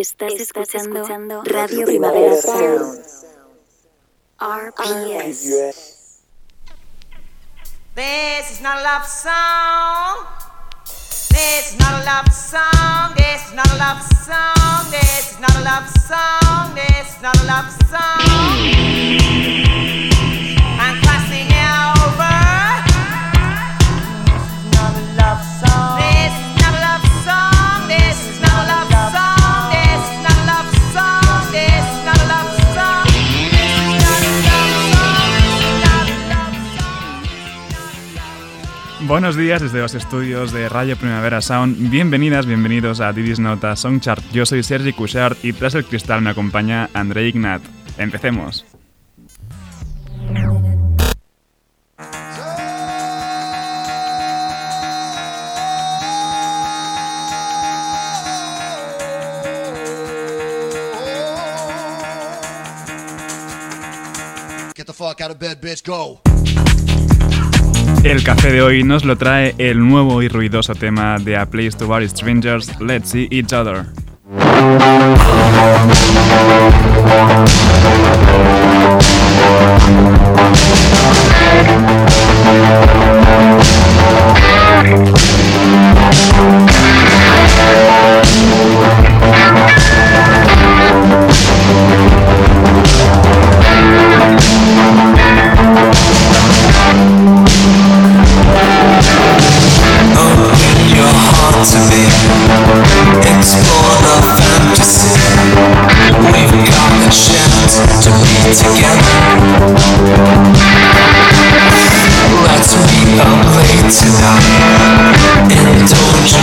Estás, escuchando, Radio Primavera Sound. RPS. This is not a love song. This is not a love song. This is not a love song. This is not a love song. This is not a love song. Buenos días desde los estudios de Radio Primavera Sound. Bienvenidas, bienvenidos a Didis Nota Songchart. Yo soy Sergi Cushart y tras el cristal me acompaña André Ignat. Empecemos. Get the fuck out of bed, bitch, go. El café de hoy nos lo trae el nuevo y ruidoso tema de A Place to Bar Strangers, Let's See Each Other. your heart to me. Explore the fantasy. We've got the chance to be together. Let's meet up late tonight. Indulge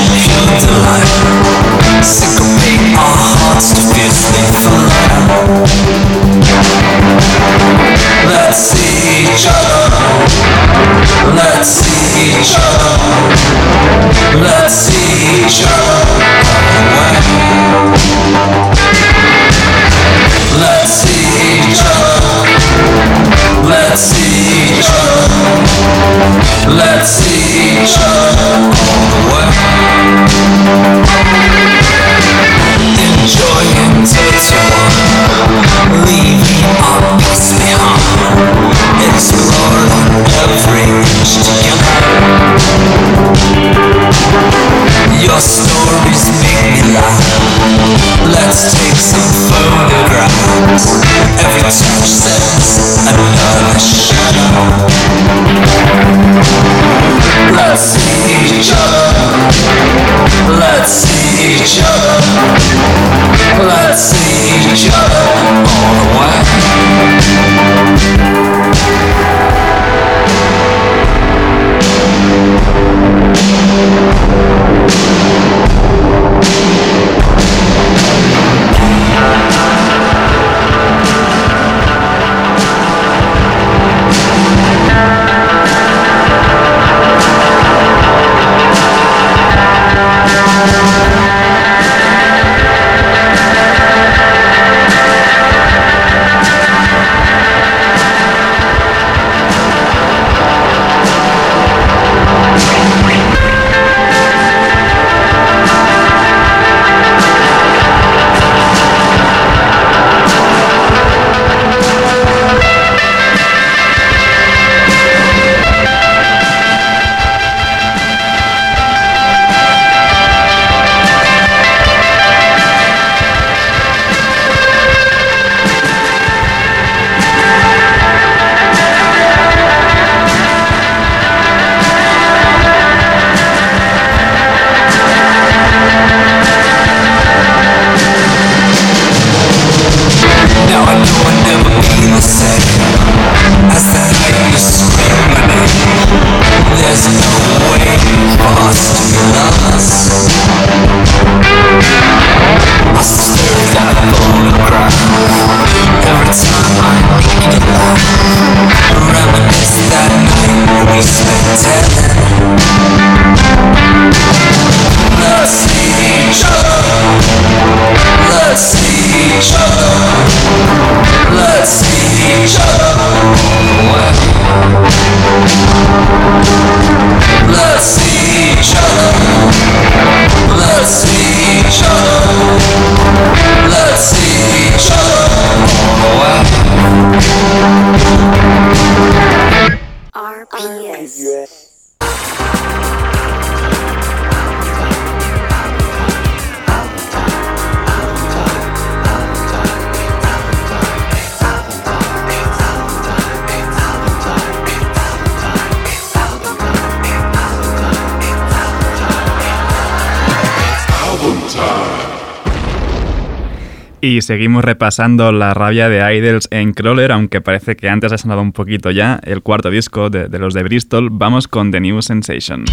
y seguimos repasando la rabia de Idols en Crawler, aunque parece que antes ha sonado un poquito ya el cuarto disco de, de los de Bristol. Vamos con The New Sensation.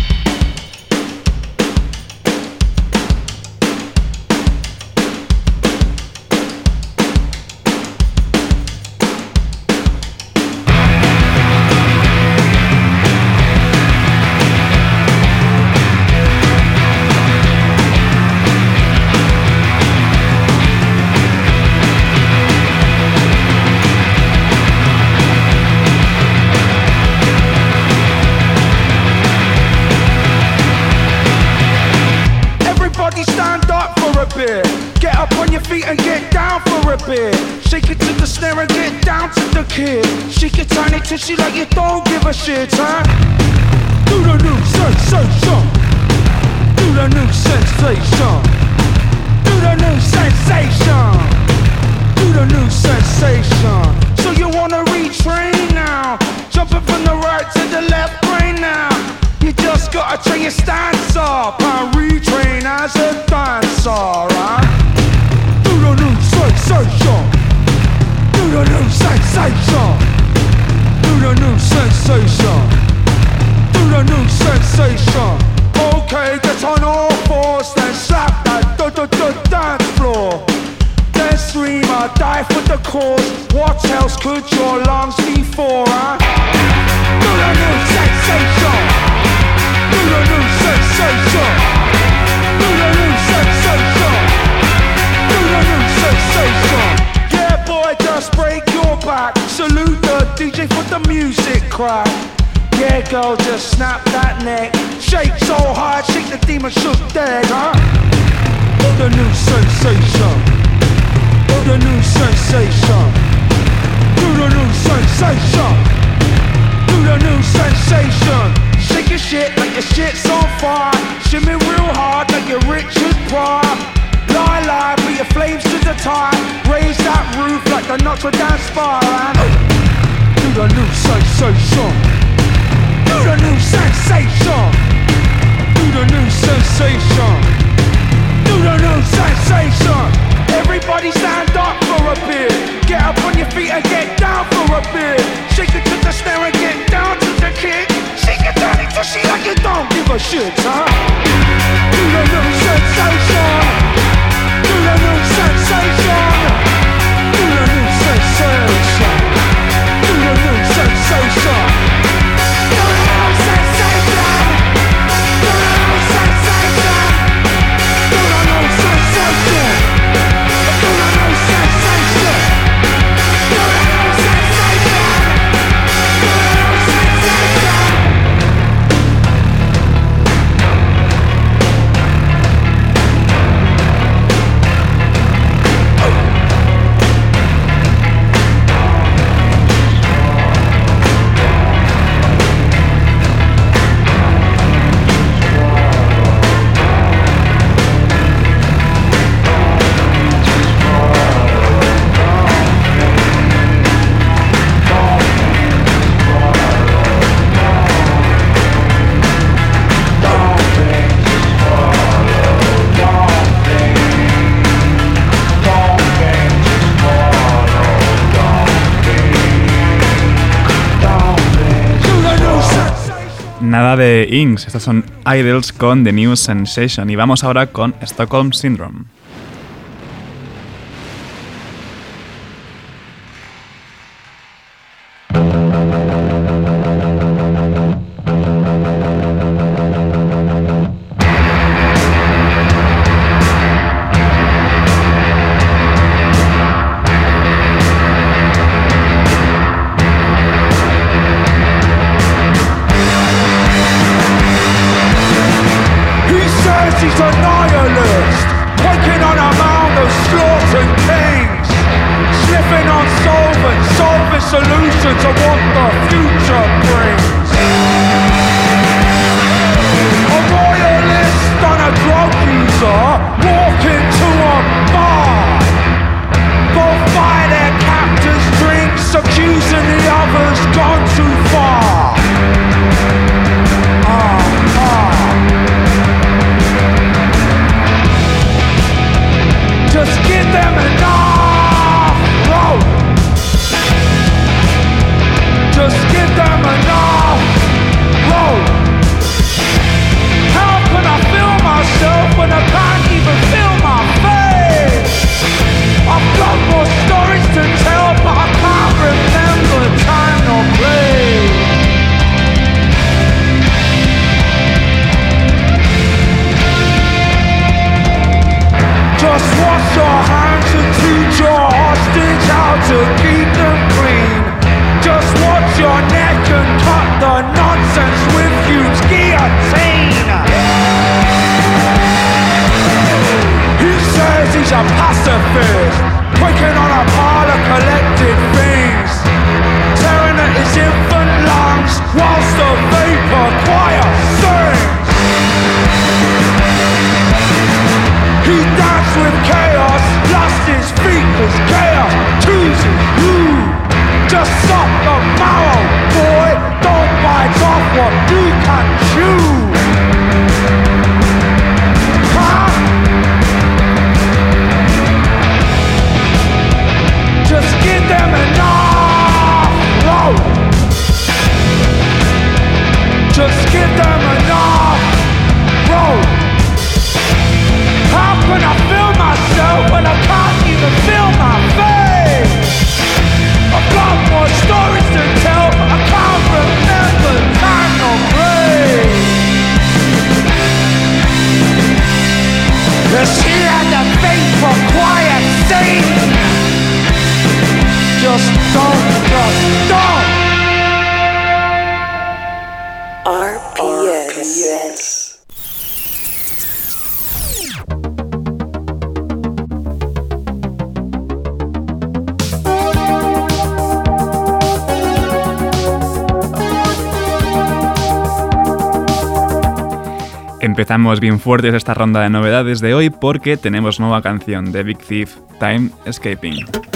out to dance bar and do the new sensation. Do the new sensation. Do the new sensation. Do the new sensation. Everybody stand up for a bit. Get up on your feet and get down for a bit. Shake it to the snare and get down to the kick. Shake it down to she like you don't give a shit, huh? Do the new sensation. Do the new sensation. So through so moon, so de Inks. Estas son Idols con The New Sensation. Y vamos ahora con Stockholm Syndrome. Bien fuertes esta ronda de novedades de hoy porque tenemos nueva canción de Big Thief, Time Escaping.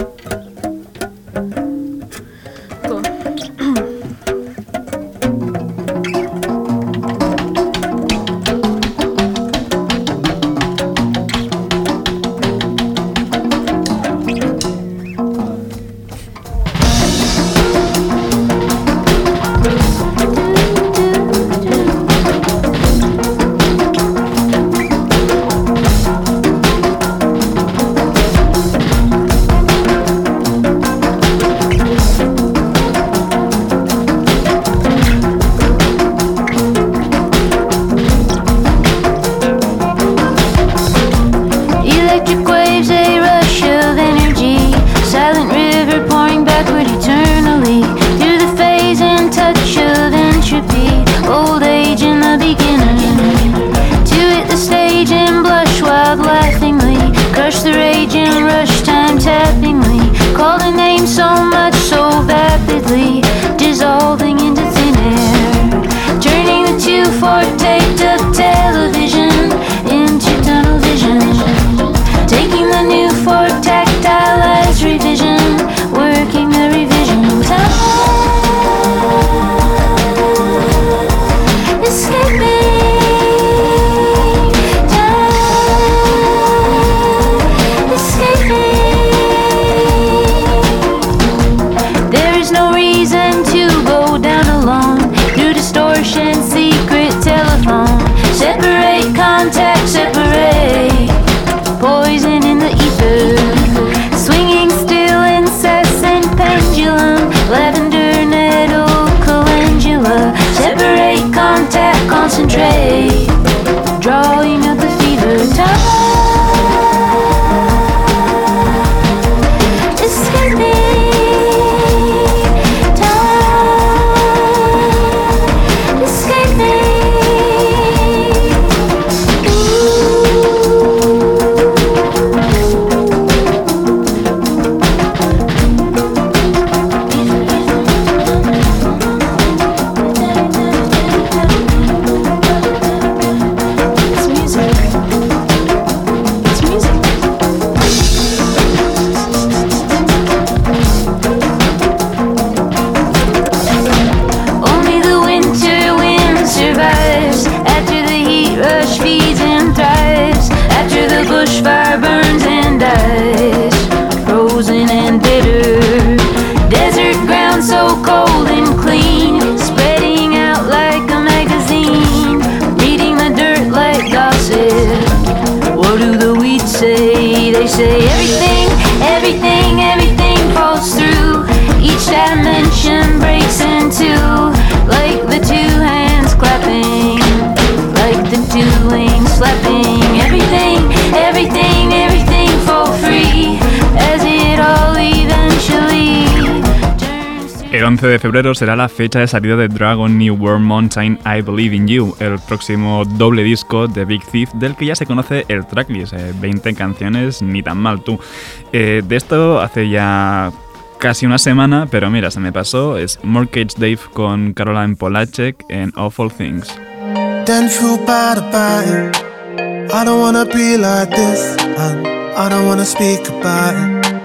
so cold and clean, spreading out like a magazine, reading the dirt like gossip. What do the weeds say? They say everything. 11 de febrero será la fecha de salida de Dragon New World Mountain I Believe in You, el próximo doble disco de Big Thief del que ya se conoce el tracklist, 20 eh, canciones, ni tan mal tú. Eh, de esto hace ya casi una semana, pero mira, se me pasó, es Mortgage Dave con Caroline Polacek en Awful Things.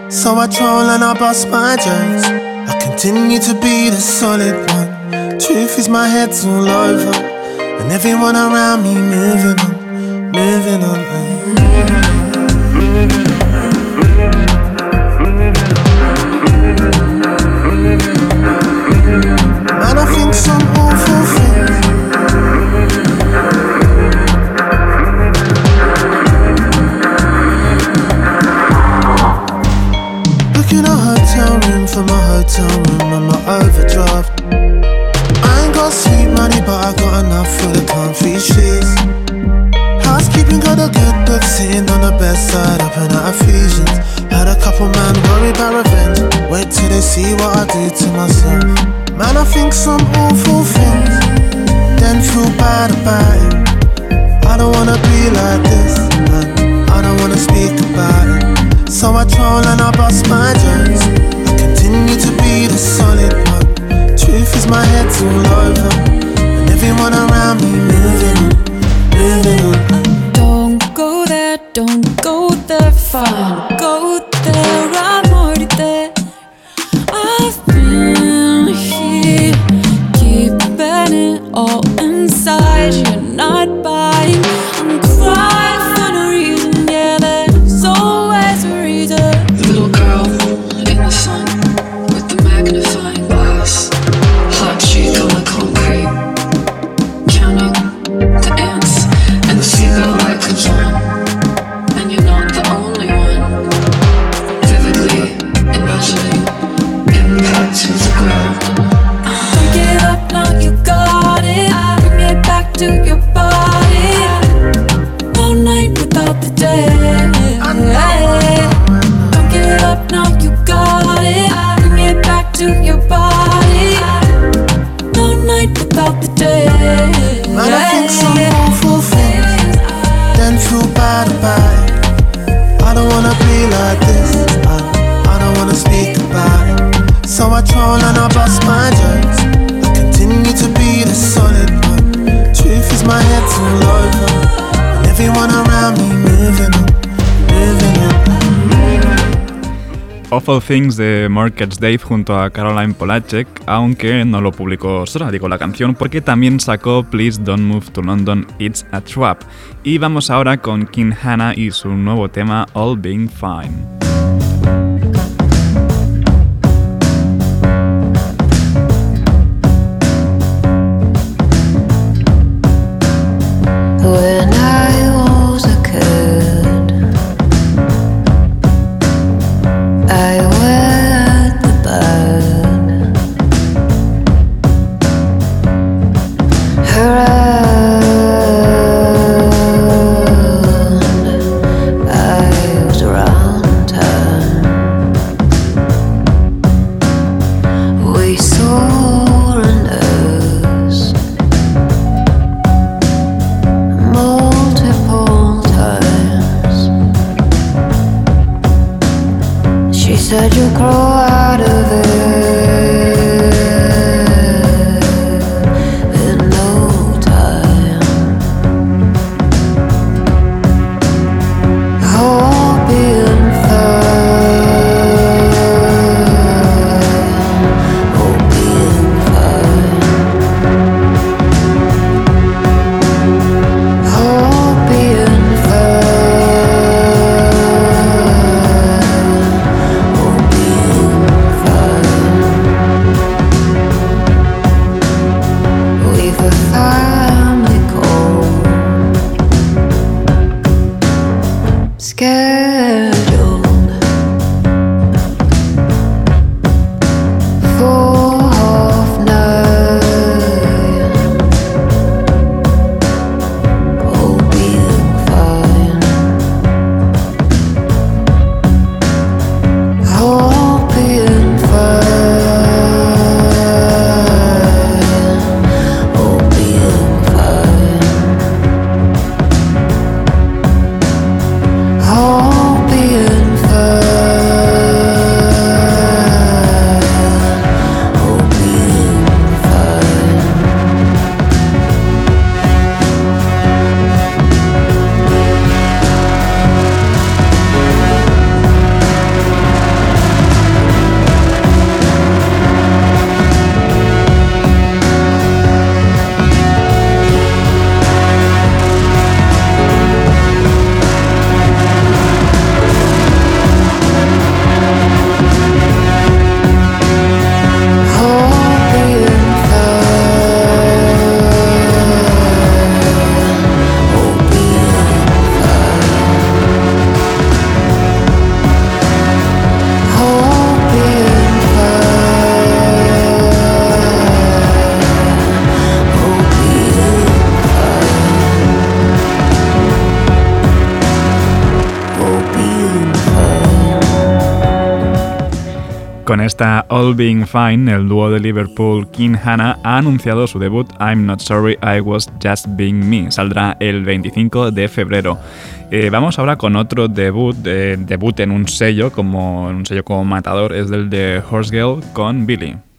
So I troll and I bust my. I continue to be the solid one. Truth is, my head's all over, and everyone around me moving on, moving on. Man, for my hotel room and my overdraft. I ain't got sweet money, but I got enough for the comfy sheets. Housekeeping got a good book sitting on the best side, open out Ephesians. Had a couple man worry about revenge. Wait till they see what I do to myself. Man, I think some awful things, then feel bad about it. I don't wanna be like this, man. I don't wanna speak about it. So I troll and I bust my jokes continue to be the solid one. Truth is, my head's all over, and everyone around me moving on, moving on. Don't go there, don't go there, fine. Awful Things de Markets Dave junto a Caroline Polacek, aunque no lo publicó sola, digo la canción, porque también sacó Please Don't Move to London, It's a Trap. Y vamos ahora con King Hannah y su nuevo tema All Being Fine. Being Fine, el dúo de Liverpool King Hannah ha anunciado su debut I'm Not Sorry I Was Just Being Me. Saldrá el 25 de febrero. Eh, vamos ahora con otro debut, eh, debut en un sello como en un sello como Matador, es del de Horse Girl con. Billy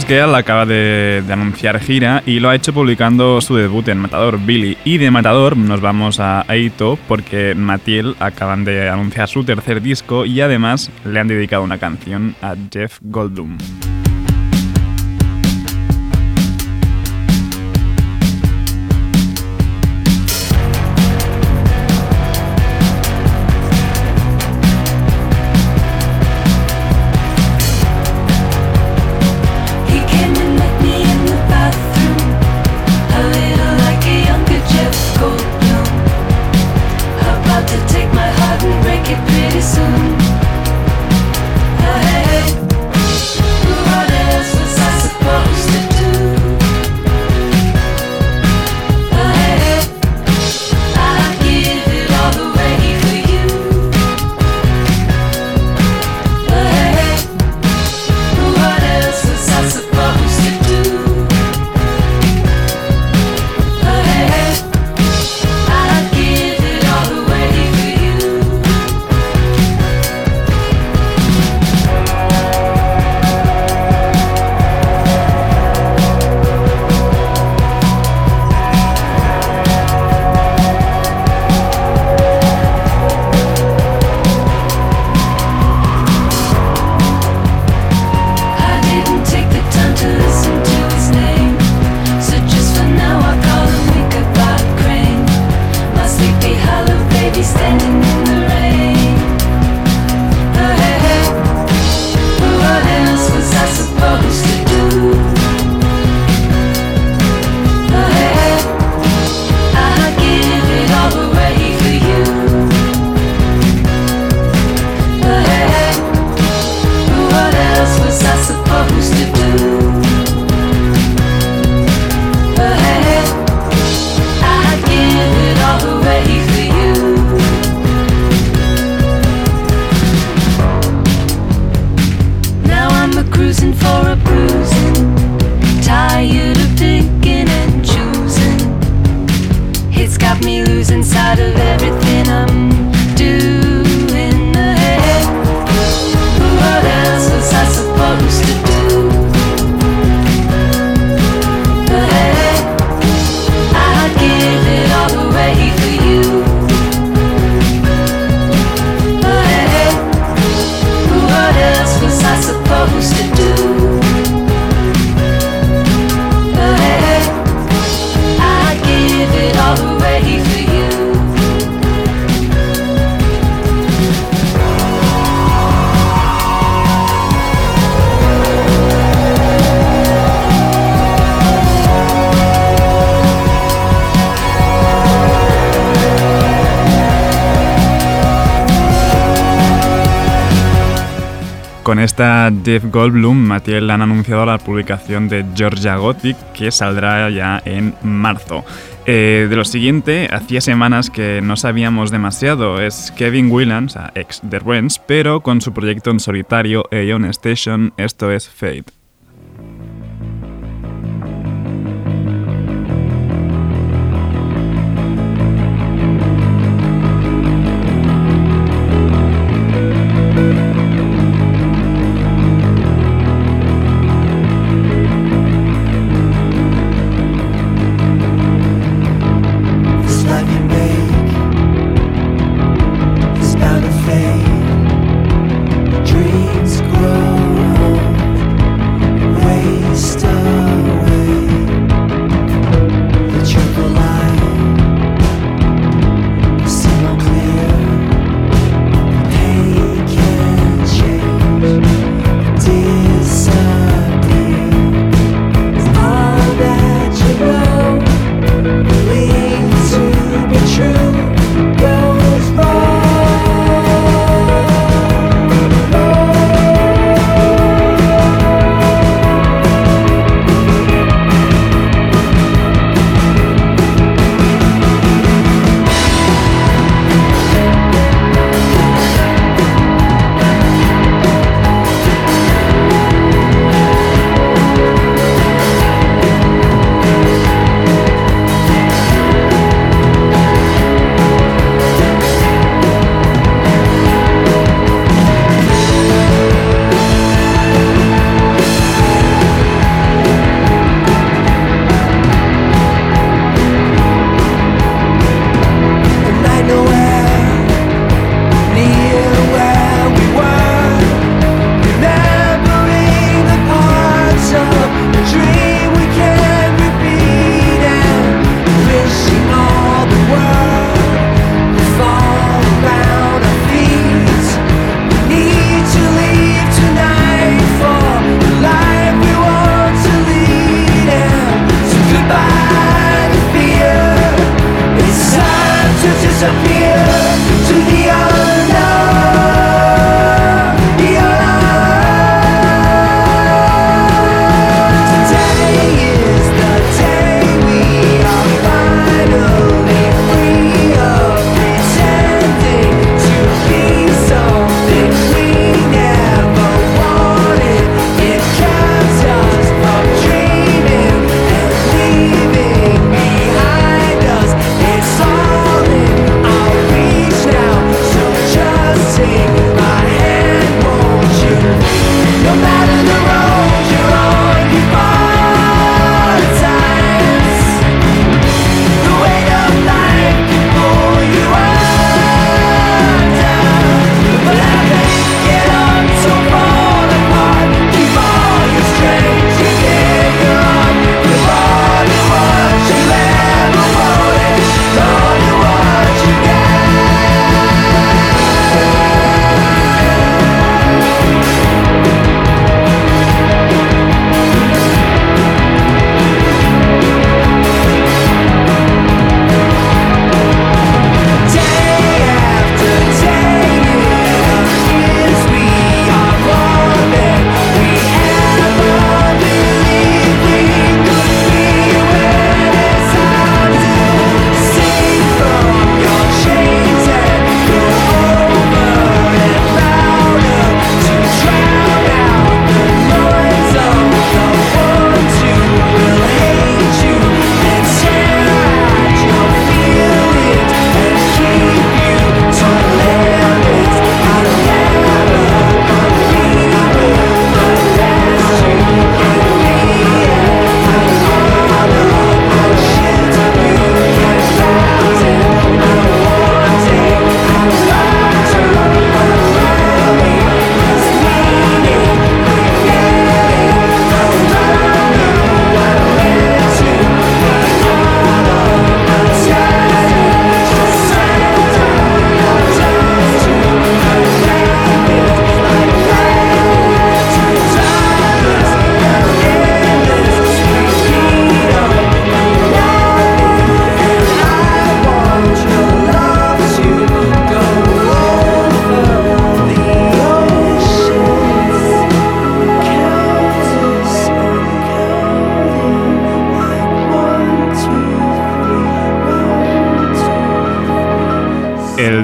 Girl acaba de, de anunciar gira y lo ha hecho publicando su debut en Matador, Billy. Y de Matador nos vamos a Aito porque Matiel acaban de anunciar su tercer disco y además le han dedicado una canción a Jeff Goldblum. Jeff Goldblum, Mattel han anunciado la publicación de Georgia Gothic que saldrá ya en marzo. Eh, de lo siguiente, hacía semanas que no sabíamos demasiado. Es Kevin Williams, ex de Rents, pero con su proyecto en solitario Aeon Station, esto es Fate.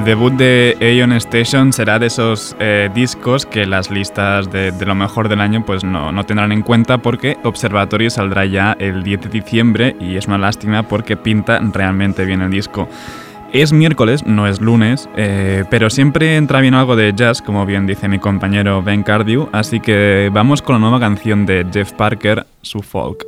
Debut de Aeon Station será de esos eh, discos que las listas de, lo mejor del año pues no, no tendrán en cuenta porque Observatorio saldrá ya el 10 de diciembre y es una lástima porque pinta realmente bien el disco. Es miércoles, no es lunes, eh, pero siempre entra bien algo de jazz, como bien dice mi compañero Ben Cardew, así que vamos con la nueva canción de Jeff Parker, su folk.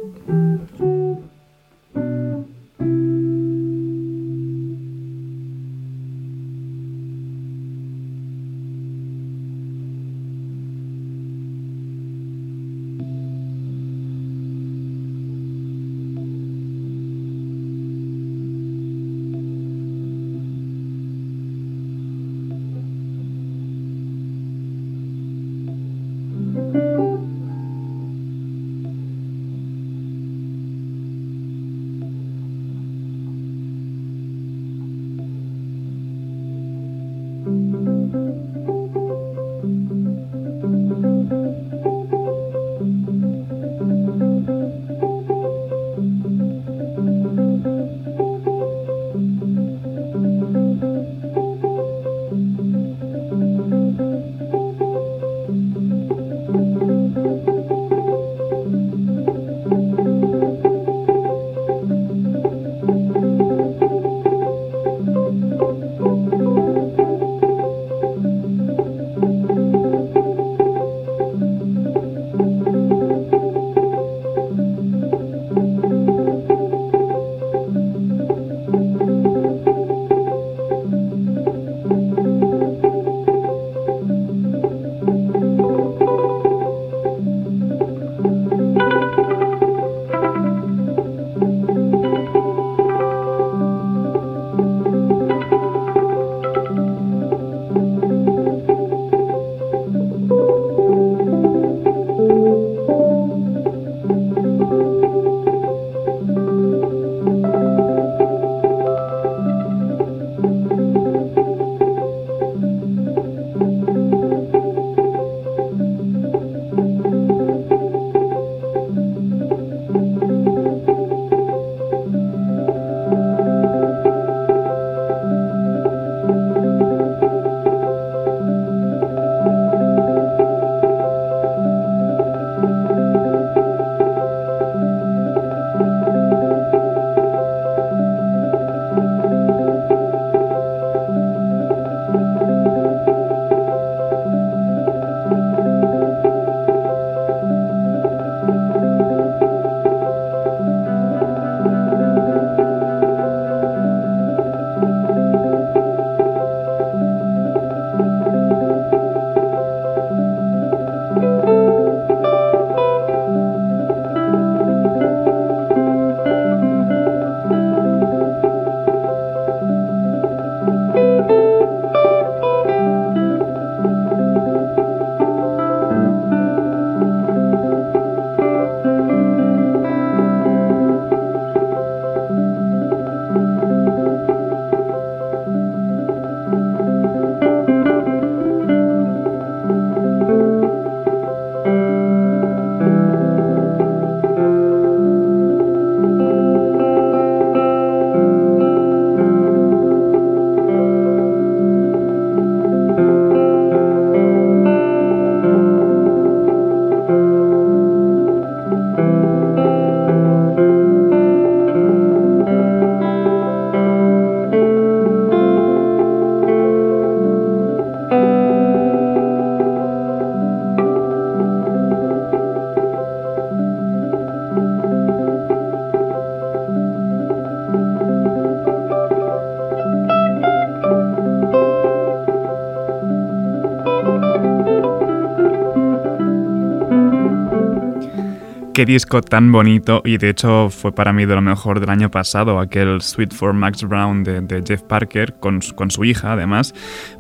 Qué disco tan bonito y de hecho fue para mí de lo mejor del año pasado, aquel Sweet for Max Brown de, Jeff Parker con, con, su hija además,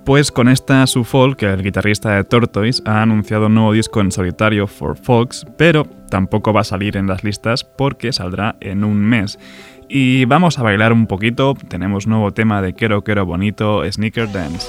pues con esta su folk, el guitarrista de Tortoise, ha anunciado un nuevo disco en solitario for Folks, pero tampoco va a salir en las listas porque saldrá en un mes. Y vamos a bailar un poquito, tenemos nuevo tema de Quiero Quiero Bonito, Sneaker Dance.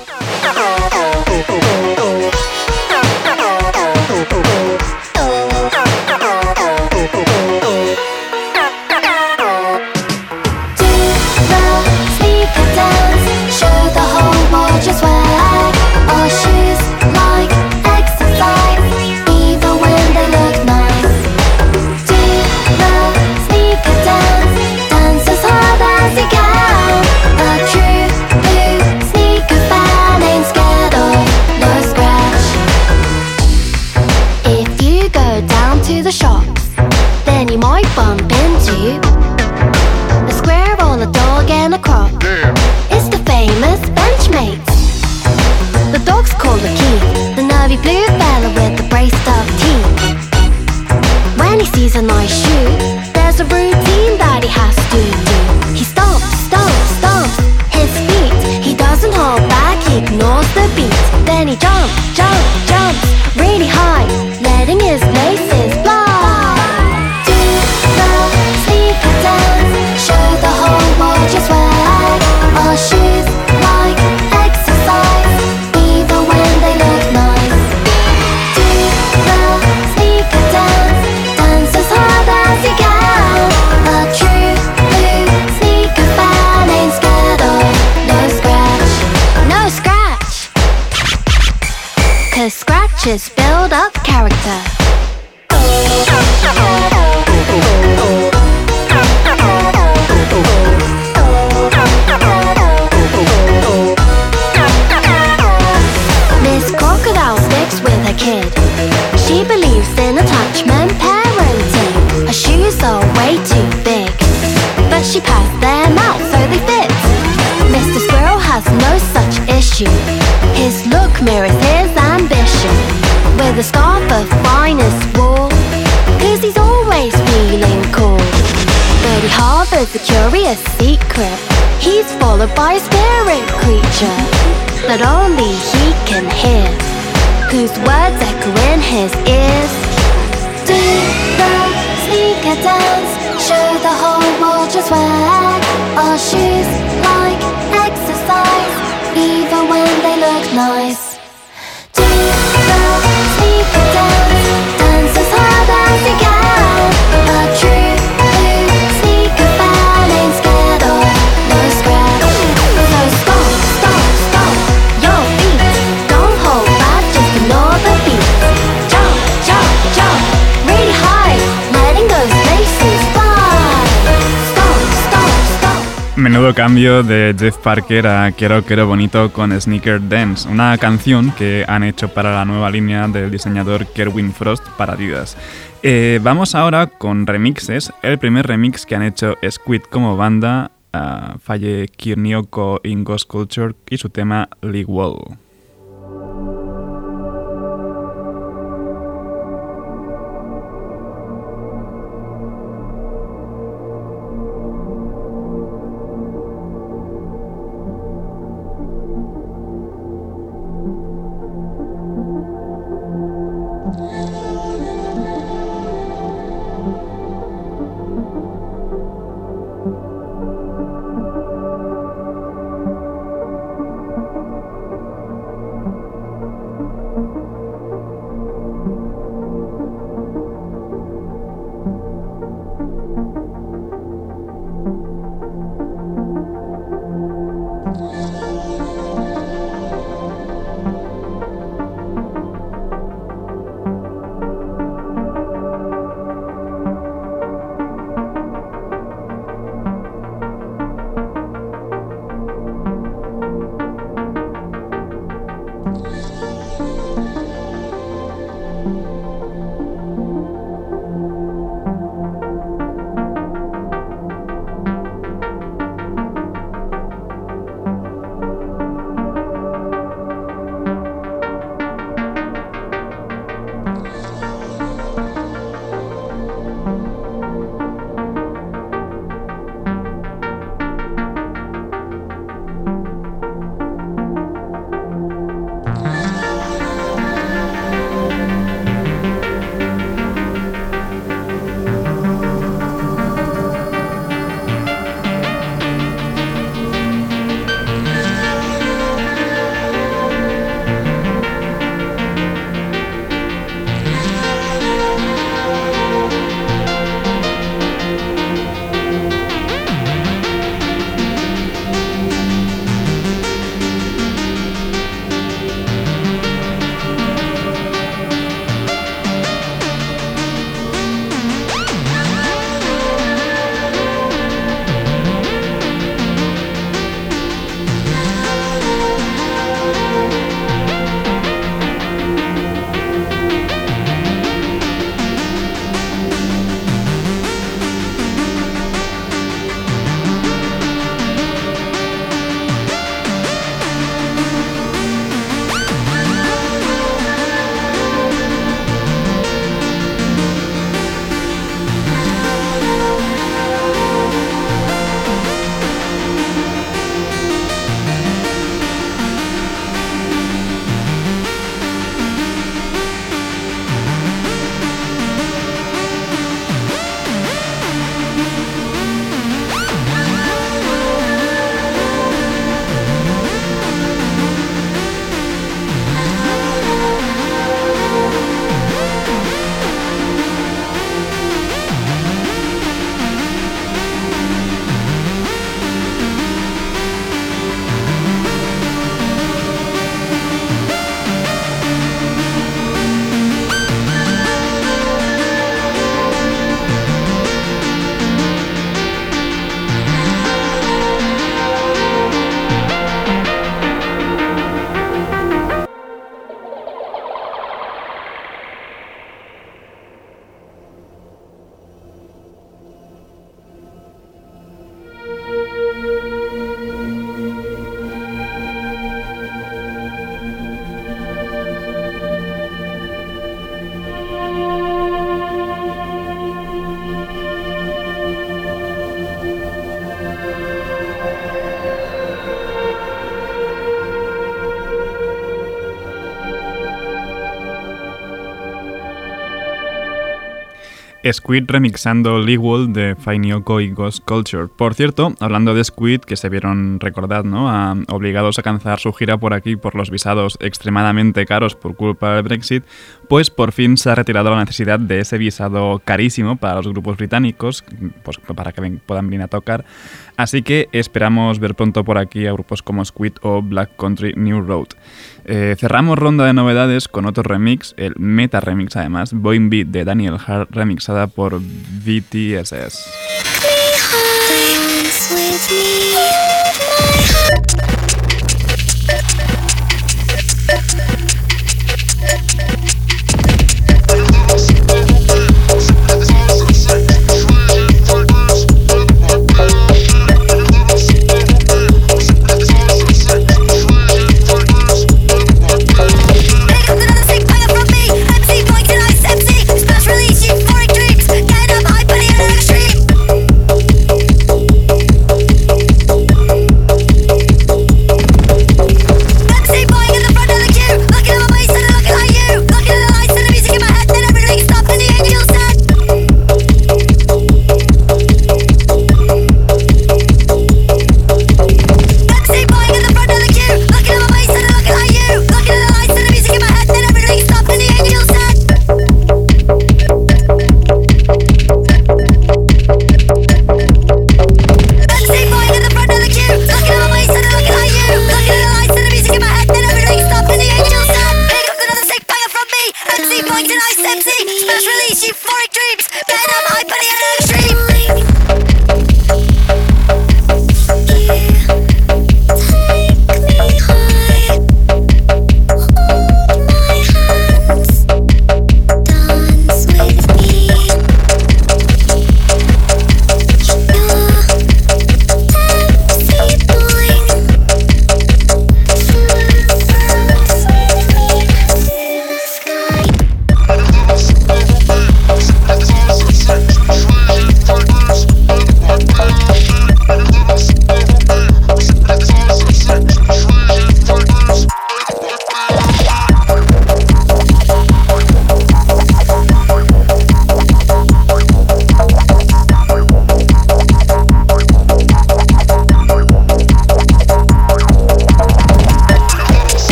She believes in attachment parenting. Her shoes are way too big, but she passed them out so they fit. Mr. Squirrel has no such issue. His look mirrors his ambition. With a scarf of finest wool, cause he's always feeling cool. But he harbors a curious secret. He's followed by a spirit creature that only he can hear, whose words echo in his ears. Do the sneaker dance, show the whole world your swag. Our shoes like exercise, even when they look nice. Menudo cambio de Jeff Parker a Quiero Quiero Bonito con Sneaker Dance, una canción que han hecho para la nueva línea del diseñador Kerwin Frost para Adidas. Eh, vamos ahora con remixes. El primer remix que han hecho Squid como banda, ah, Falle Kirnioko in Ghost Culture y su tema League Wall. Squid remixando Leewald de Fainioko y Ghost Por cierto, hablando de Squid, que se vieron, recordad, ¿no? A- obligados a cancelar su gira por aquí por los visados extremadamente caros por culpa del Brexit, pues por fin se ha retirado la necesidad de ese visado carísimo para los grupos británicos, pues para que puedan venir a tocar. Así que esperamos ver pronto por aquí a grupos como Squid o Black Country New Road. Eh, cerramos ronda de novedades con otro remix, el meta remix además, Boing Beat de Daniel Hart, remixada por with me.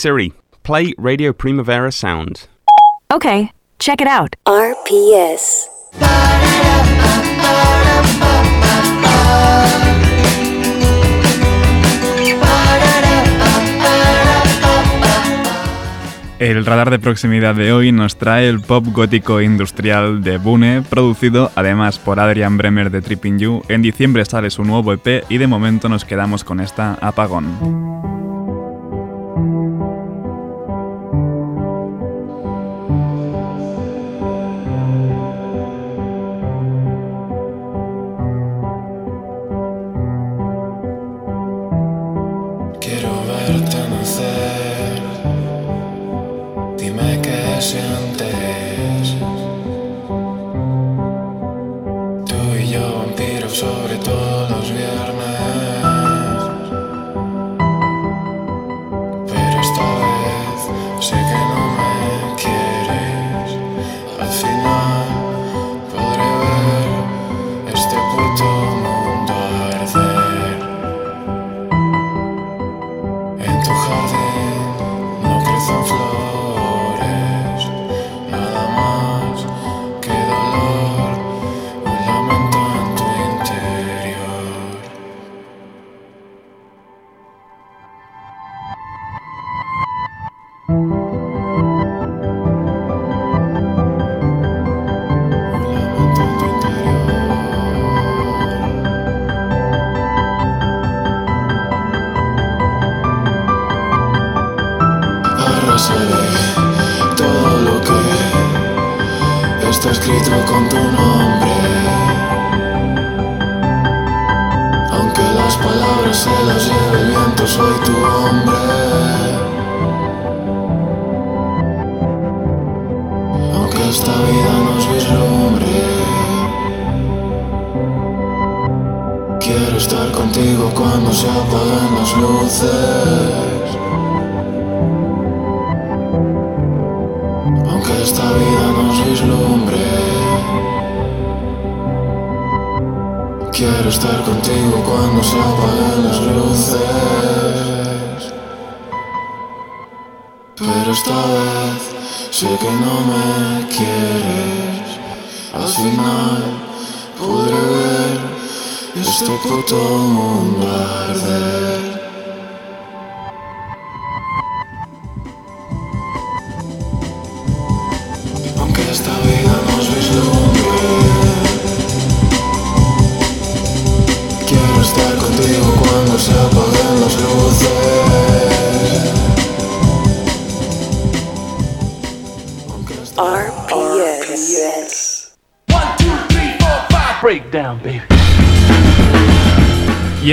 Siri, play Radio Primavera Sound. Okay, check it out. RPS. El radar de proximidad de hoy nos trae el pop gótico industrial de Bune, producido además por Adrian Bremer de Tripping You. En diciembre sale su nuevo EP y de momento nos quedamos con esta apagón. Sientes. Tú y yo, vampiros, sobre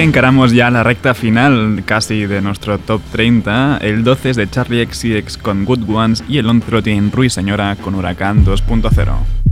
Encaramos ya la recta final casi de nuestro top 30. El 12 es de Charlie XCX con Good Ones y el 11 lo tiene Ruiseñora con Huracán 2.0.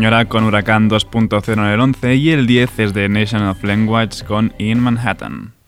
a Ruiseñora con Huracán 2.0 en el 11 y el 10 es de Nation of Language con In Manhattan.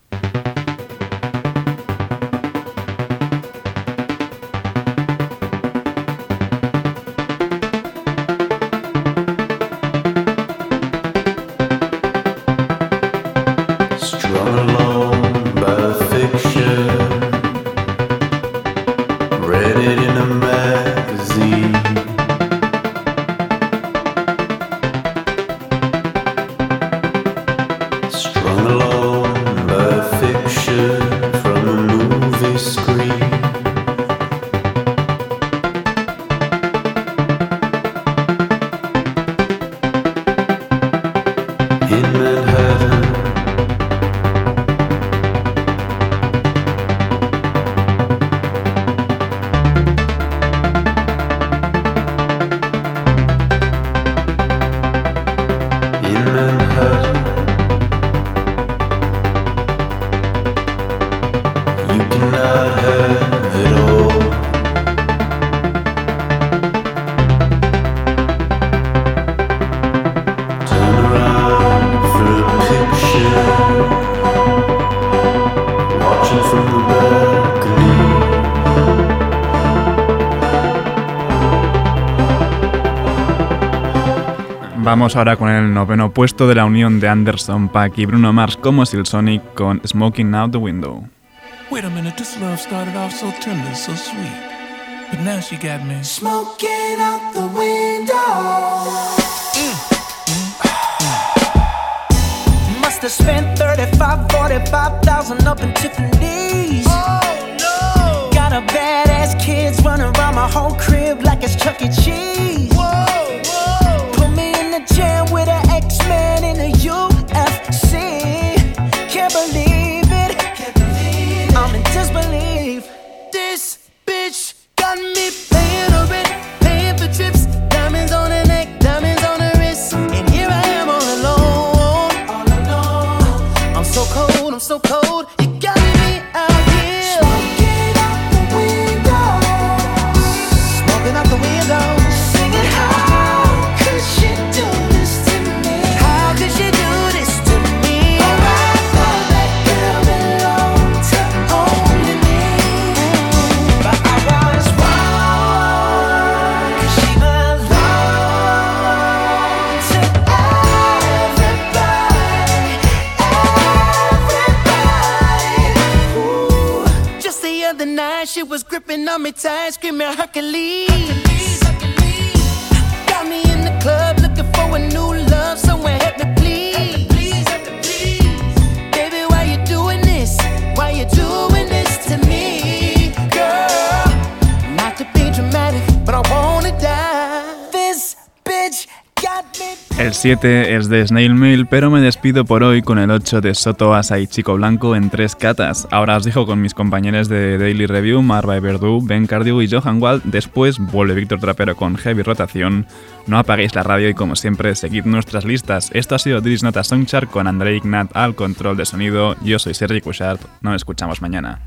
Vamos ahora con el noveno puesto de la unión de Anderson Paak y Bruno Mars como Silsonic con Smoking Out the Window. Wait a minute, this love started off so tender, so sweet. But now she got me smoking out the window. Must have spent 35, 45,000 up in Tiffany's. Oh no! Got a badass kids running around my whole crib 7 es de Snail Mail, pero me despido por hoy con el 8 de Soto Asa y Chico Blanco en tres catas. Ahora os dejo con mis compañeros de Daily Review, Marva Verdú, Ben Cardio y Johan Wald. Después vuelve Víctor Trapero con Heavy Rotación. No apaguéis la radio y como siempre, seguid nuestras listas. Esto ha sido Diris Nota Songchart con André Ignat al control de sonido. Yo soy Sergi Cushart. Nos escuchamos mañana.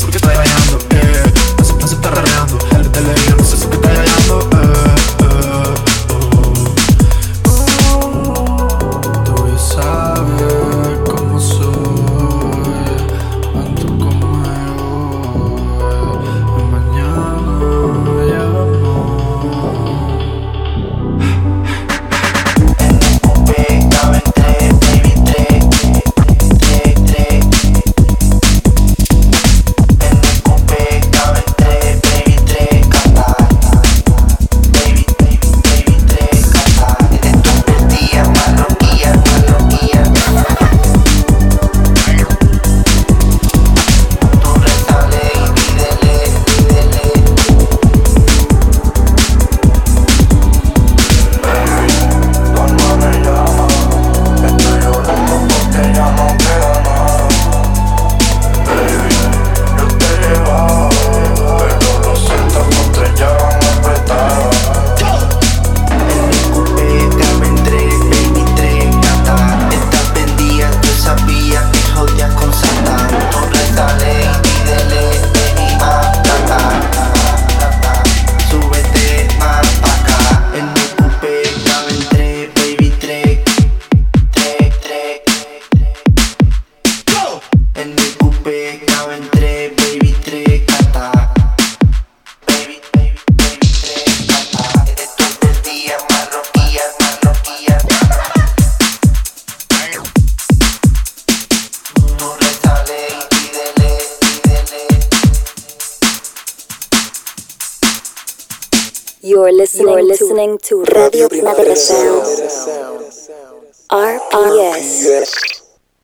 porque trae